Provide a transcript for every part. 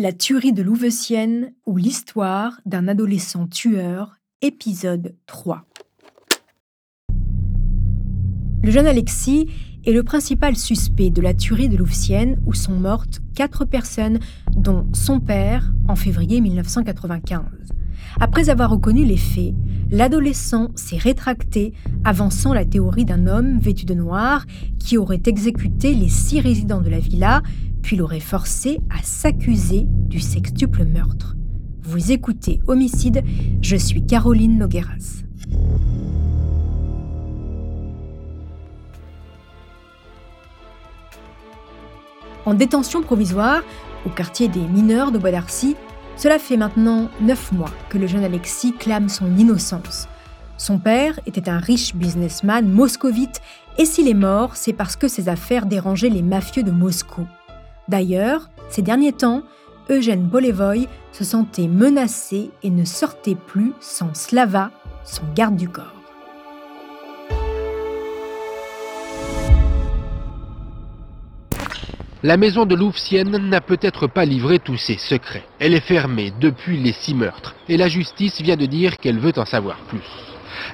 La tuerie de Louveciennes ou l'histoire d'un adolescent tueur, épisode 3. Le jeune Alexis est le principal suspect de la tuerie de Louveciennes où sont mortes quatre personnes, dont son père en février 1995. Après avoir reconnu les faits, l'adolescent s'est rétracté, avançant la théorie d'un homme vêtu de noir qui aurait exécuté les six résidents de la villa puis l'aurait forcé à s'accuser du sextuple meurtre. Vous écoutez Homicide, je suis Caroline Nogueras. En détention provisoire, au quartier des mineurs de Bois d'Arcy, cela fait maintenant neuf mois que le jeune Alexis clame son innocence. Son père était un riche businessman moscovite et s'il est mort, c'est parce que ses affaires dérangeaient les mafieux de Moscou. D'ailleurs, ces derniers temps, Eugène Bolevoy se sentait menacé et ne sortait plus sans Slava, son garde du corps. La maison de Louvciennes n'a peut-être pas livré tous ses secrets. Elle est fermée depuis les six meurtres et la justice vient de dire qu'elle veut en savoir plus.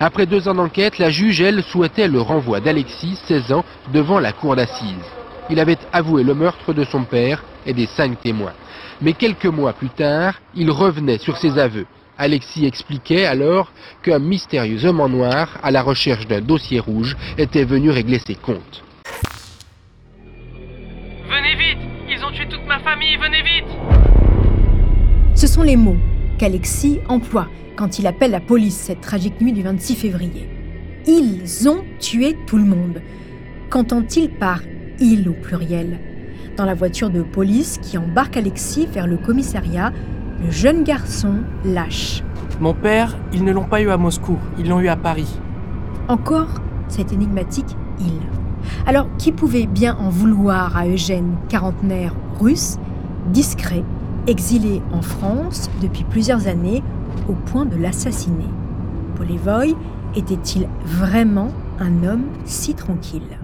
Après deux ans d'enquête, la juge, elle, souhaitait le renvoi d'Alexis, 16 ans, devant la cour d'assises il avait avoué le meurtre de son père et des cinq témoins. Mais quelques mois plus tard, il revenait sur ses aveux. Alexis expliquait alors qu'un mystérieux homme en noir, à la recherche d'un dossier rouge, était venu régler ses comptes. Venez vite Ils ont tué toute ma famille, venez vite Ce sont les mots qu'Alexis emploie quand il appelle la police cette tragique nuit du 26 février. Ils ont tué tout le monde. Qu'entend-il par il au pluriel. Dans la voiture de police qui embarque Alexis vers le commissariat, le jeune garçon lâche. Mon père, ils ne l'ont pas eu à Moscou, ils l'ont eu à Paris. Encore cet énigmatique il. Alors, qui pouvait bien en vouloir à Eugène, quarantenaire russe, discret, exilé en France depuis plusieurs années, au point de l'assassiner? Polevoy était-il vraiment un homme si tranquille?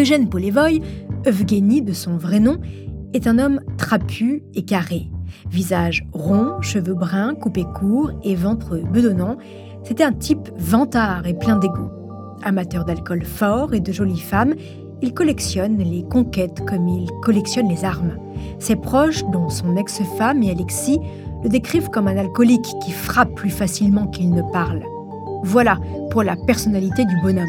Eugène Polevoy, Evgeny de son vrai nom, est un homme trapu et carré. Visage rond, cheveux bruns, coupés courts et ventre bedonnant, c'était un type vantard et plein d'ego. Amateur d'alcool fort et de jolies femmes, il collectionne les conquêtes comme il collectionne les armes. Ses proches, dont son ex-femme et Alexis, le décrivent comme un alcoolique qui frappe plus facilement qu'il ne parle. Voilà pour la personnalité du bonhomme.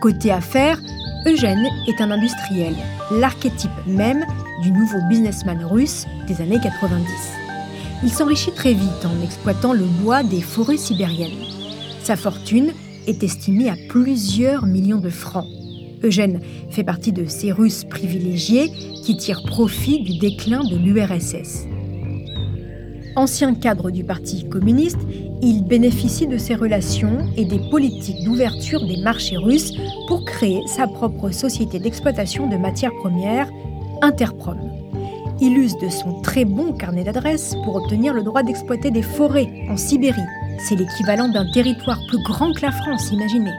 Côté affaires, Eugène est un industriel, l'archétype même du nouveau businessman russe des années 90. Il s'enrichit très vite en exploitant le bois des forêts sibériennes. Sa fortune est estimée à plusieurs millions de francs. Eugène fait partie de ces Russes privilégiés qui tirent profit du déclin de l'URSS. Ancien cadre du Parti communiste, il bénéficie de ses relations et des politiques d'ouverture des marchés russes pour créer sa propre société d'exploitation de matières premières, Interprom. Il use de son très bon carnet d'adresses pour obtenir le droit d'exploiter des forêts en Sibérie. C'est l'équivalent d'un territoire plus grand que la France, imaginez.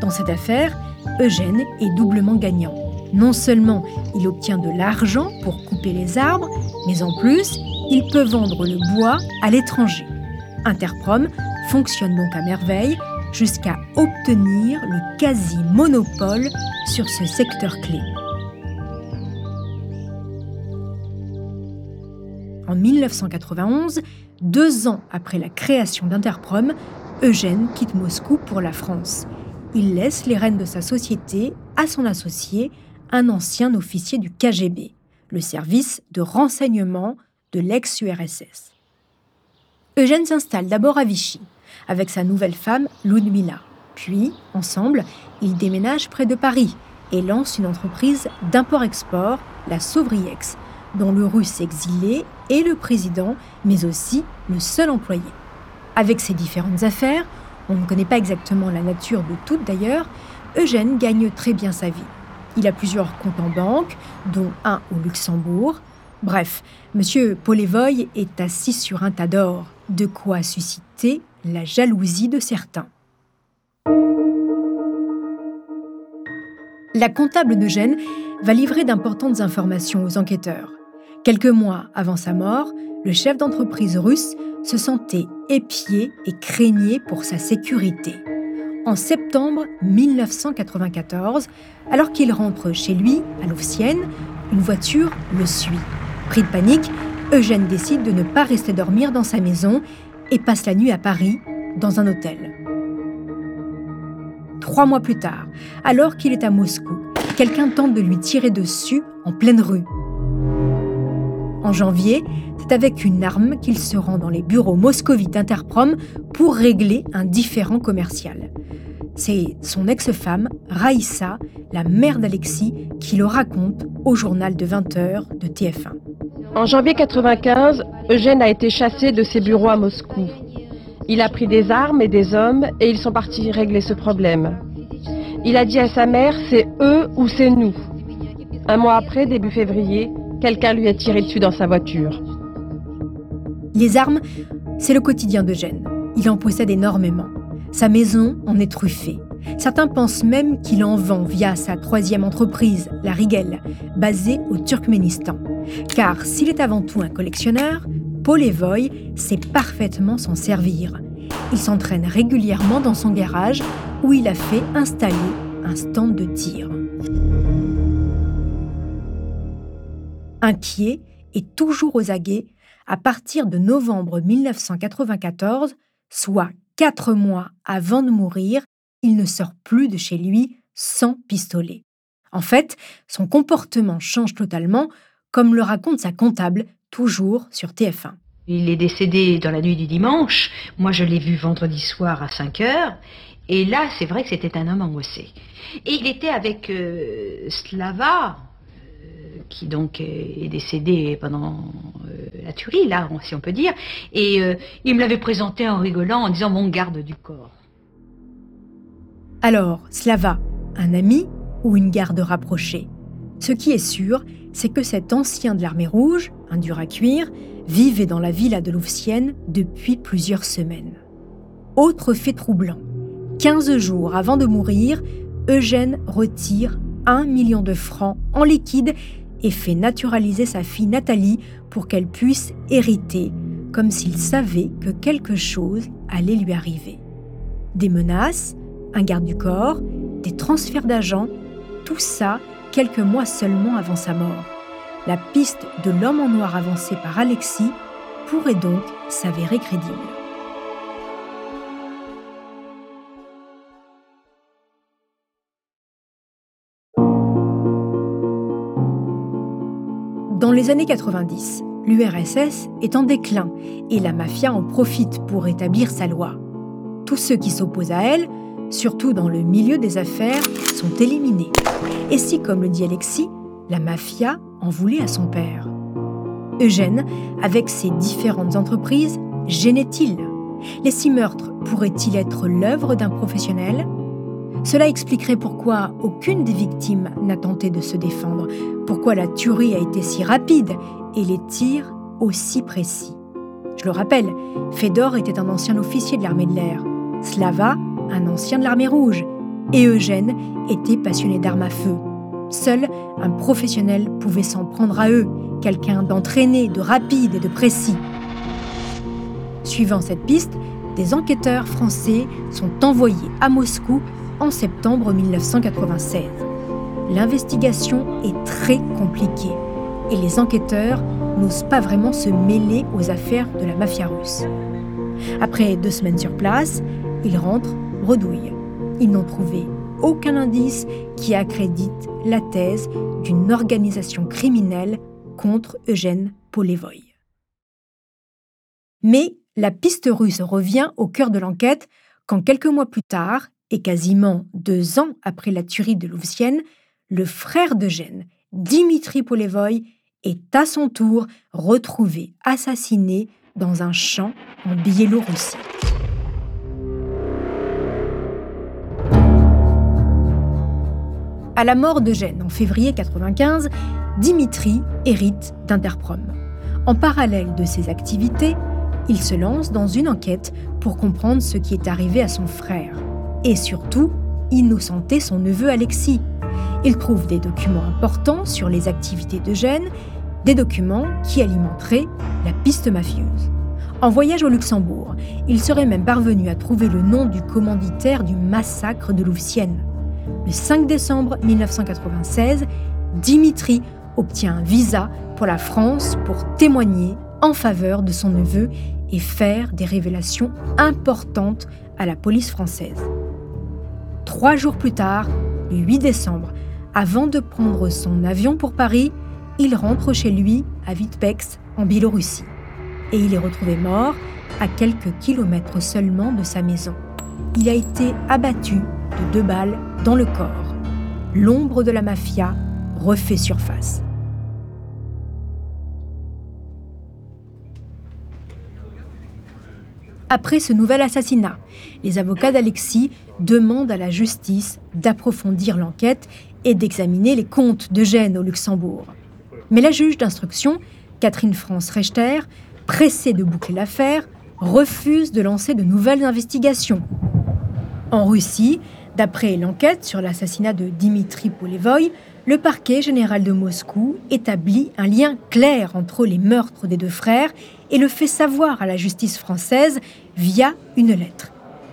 Dans cette affaire, Eugène est doublement gagnant. Non seulement il obtient de l'argent pour couper les arbres, mais en plus, il peut vendre le bois à l'étranger. Interprom fonctionne donc à merveille jusqu'à obtenir le quasi-monopole sur ce secteur clé. En 1991, deux ans après la création d'Interprom, Eugène quitte Moscou pour la France. Il laisse les rênes de sa société à son associé, un ancien officier du KGB, le service de renseignement de l'ex-URSS. Eugène s'installe d'abord à Vichy, avec sa nouvelle femme Ludmila. Puis, ensemble, ils déménagent près de Paris et lancent une entreprise d'import-export, la Sauvriex, dont le russe exilé est le président, mais aussi le seul employé. Avec ses différentes affaires, on ne connaît pas exactement la nature de toutes d'ailleurs, Eugène gagne très bien sa vie. Il a plusieurs comptes en banque, dont un au Luxembourg, Bref, M. Polevoy est assis sur un tas d'or, de quoi susciter la jalousie de certains. La comptable d'Eugène va livrer d'importantes informations aux enquêteurs. Quelques mois avant sa mort, le chef d'entreprise russe se sentait épié et craignait pour sa sécurité. En septembre 1994, alors qu'il rentre chez lui, à Louvciennes, une voiture le suit. Pris de panique, Eugène décide de ne pas rester dormir dans sa maison et passe la nuit à Paris, dans un hôtel. Trois mois plus tard, alors qu'il est à Moscou, quelqu'un tente de lui tirer dessus en pleine rue. En janvier, c'est avec une arme qu'il se rend dans les bureaux moscovites Interprom pour régler un différend commercial. C'est son ex-femme, Raïssa, la mère d'Alexis, qui le raconte au journal de 20h de TF1. En janvier 95, Eugène a été chassé de ses bureaux à Moscou. Il a pris des armes et des hommes et ils sont partis régler ce problème. Il a dit à sa mère, c'est eux ou c'est nous. Un mois après, début février, quelqu'un lui a tiré dessus dans sa voiture. Les armes, c'est le quotidien d'Eugène. Il en possède énormément. Sa maison en est truffée. Certains pensent même qu'il en vend via sa troisième entreprise, la Rigel, basée au Turkménistan. Car s'il est avant tout un collectionneur, Paul Evoy sait parfaitement s'en servir. Il s'entraîne régulièrement dans son garage où il a fait installer un stand de tir. Inquiet et toujours aux aguets, à partir de novembre 1994, soit quatre mois avant de mourir, il ne sort plus de chez lui sans pistolet. En fait, son comportement change totalement, comme le raconte sa comptable, toujours sur TF1. Il est décédé dans la nuit du dimanche. Moi, je l'ai vu vendredi soir à 5 heures. Et là, c'est vrai que c'était un homme angoissé. Et il était avec euh, Slava, euh, qui donc est décédé pendant euh, la tuerie, là, si on peut dire. Et il me l'avait présenté en rigolant, en disant mon garde du corps. Alors, Slava, un ami ou une garde rapprochée Ce qui est sûr, c'est que cet ancien de l'armée rouge, un dur à cuire, vivait dans la villa de Louvciennes depuis plusieurs semaines. Autre fait troublant, 15 jours avant de mourir, Eugène retire un million de francs en liquide et fait naturaliser sa fille Nathalie pour qu'elle puisse hériter, comme s'il savait que quelque chose allait lui arriver. Des menaces, un garde du corps, des transferts d'agents, tout ça quelques mois seulement avant sa mort. La piste de l'homme en noir avancé par Alexis pourrait donc s'avérer crédible. Dans les années 90, l'URSS est en déclin et la mafia en profite pour établir sa loi. Tous ceux qui s'opposent à elle surtout dans le milieu des affaires, sont éliminés. Et si, comme le dit Alexis, la mafia en voulait à son père? Eugène, avec ses différentes entreprises, gênait-il? Les six meurtres pourraient-ils être l'œuvre d'un professionnel? Cela expliquerait pourquoi aucune des victimes n'a tenté de se défendre, pourquoi la tuerie a été si rapide et les tirs aussi précis. Je le rappelle, Fedor était un ancien officier de l'armée de l'air. Slava un ancien de l'armée rouge, et Eugène était passionné d'armes à feu. Seul un professionnel pouvait s'en prendre à eux, quelqu'un d'entraîné, de rapide et de précis. Suivant cette piste, des enquêteurs français sont envoyés à Moscou en septembre 1996. L'investigation est très compliquée et les enquêteurs n'osent pas vraiment se mêler aux affaires de la mafia russe. Après deux semaines sur place, ils rentrent Ils n'ont trouvé aucun indice qui accrédite la thèse d'une organisation criminelle contre Eugène Polevoy. Mais la piste russe revient au cœur de l'enquête quand quelques mois plus tard, et quasiment deux ans après la tuerie de Louvciennes, le frère d'Eugène, Dimitri Polevoy, est à son tour retrouvé assassiné dans un champ en Biélorussie. À la mort d'Eugène en février 95, Dimitri hérite d'Interprom. En parallèle de ses activités, il se lance dans une enquête pour comprendre ce qui est arrivé à son frère et surtout innocenter son neveu Alexis. Il trouve des documents importants sur les activités d'Eugène, des documents qui alimenteraient la piste mafieuse. En voyage au Luxembourg, il serait même parvenu à trouver le nom du commanditaire du massacre de Louvciennes. Le 5 décembre 1996, Dimitri obtient un visa pour la France pour témoigner en faveur de son neveu et faire des révélations importantes à la police française. Trois jours plus tard, le 8 décembre, avant de prendre son avion pour Paris, il rentre chez lui à Vitebsk, en Biélorussie. Et il est retrouvé mort à quelques kilomètres seulement de sa maison. Il a été abattu de deux balles dans le corps. L'ombre de la mafia refait surface. Après ce nouvel assassinat, les avocats d'Alexis demandent à la justice d'approfondir l'enquête et d'examiner les comptes d'Eugène au Luxembourg. Mais la juge d'instruction, Catherine France Rechter, pressée de boucler l'affaire, refuse de lancer de nouvelles investigations. En Russie, d'après l'enquête sur l'assassinat de Dimitri Polevoy, le parquet général de Moscou établit un lien clair entre les meurtres des deux frères et le fait savoir à la justice française via une lettre.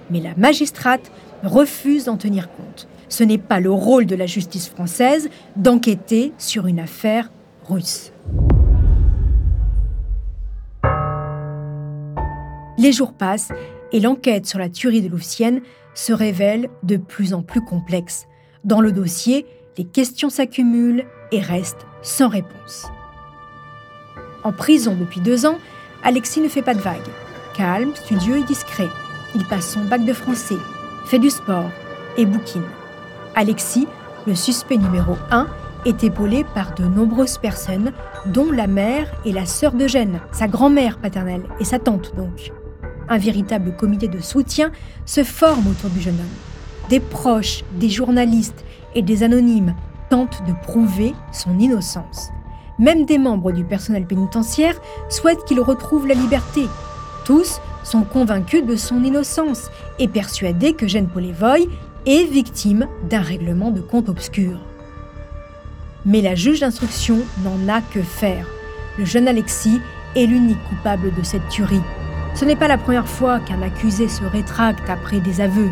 Mais la magistrate refuse d'en tenir compte. Ce n'est pas le rôle de la justice française d'enquêter sur une affaire russe. Les jours passent et l'enquête sur la tuerie de Louvciennes se révèle de plus en plus complexe. Dans le dossier, les questions s'accumulent et restent sans réponse. En prison depuis deux ans, Alexis ne fait pas de vagues. Calme, studieux et discret. Il passe son bac de français, fait du sport et bouquine. Alexis, le suspect numéro 1, est épaulé par de nombreuses personnes, dont la mère et la sœur d'Eugène, sa grand-mère paternelle et sa tante donc. Un véritable comité de soutien se forme autour du jeune homme. Des proches, des journalistes et des anonymes tentent de prouver son innocence. Même des membres du personnel pénitentiaire souhaitent qu'il retrouve la liberté. Tous sont convaincus de son innocence et persuadés que Jeanne Polevoy est victime d'un règlement de compte obscur. Mais la juge d'instruction n'en a que faire. Le jeune Alexis est l'unique coupable de cette tuerie. Ce n'est pas la première fois qu'un accusé se rétracte après des aveux.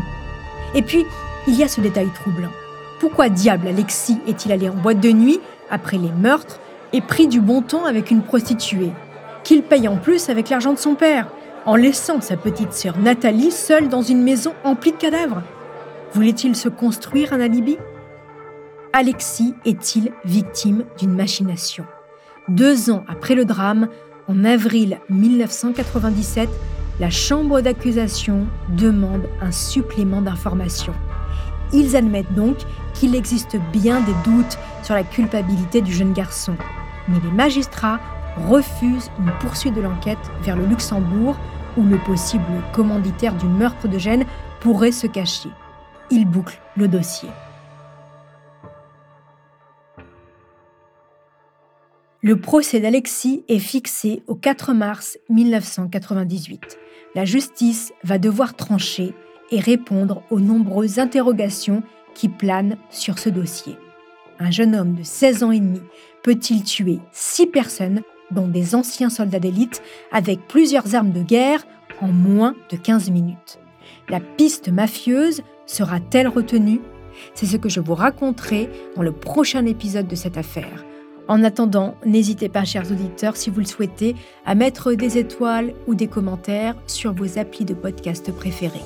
Et puis, il y a ce détail troublant. Pourquoi diable Alexis est-il allé en boîte de nuit après les meurtres et pris du bon temps avec une prostituée Qu'il paye en plus avec l'argent de son père, en laissant sa petite sœur Nathalie seule dans une maison emplie de cadavres? Voulait-il se construire un alibi? Alexis est-il victime d'une machination? Deux ans après le drame, en avril 1997, la chambre d'accusation demande un supplément d'informations. Ils admettent donc qu'il existe bien des doutes sur la culpabilité du jeune garçon. Mais les magistrats refusent une poursuite de l'enquête vers le Luxembourg où le possible commanditaire du meurtre de Gênes pourrait se cacher. Ils bouclent le dossier. Le procès d'Alexis est fixé au 4 mars 1998. La justice va devoir trancher et répondre aux nombreuses interrogations qui planent sur ce dossier. Un jeune homme de 16 ans et demi peut-il tuer six personnes, dont des anciens soldats d'élite, avec plusieurs armes de guerre en moins de 15 minutes? La piste mafieuse sera-t-elle retenue? C'est ce que je vous raconterai dans le prochain épisode de cette affaire. En attendant, n'hésitez pas, chers auditeurs, si vous le souhaitez, à mettre des étoiles ou des commentaires sur vos applis de podcast préférés.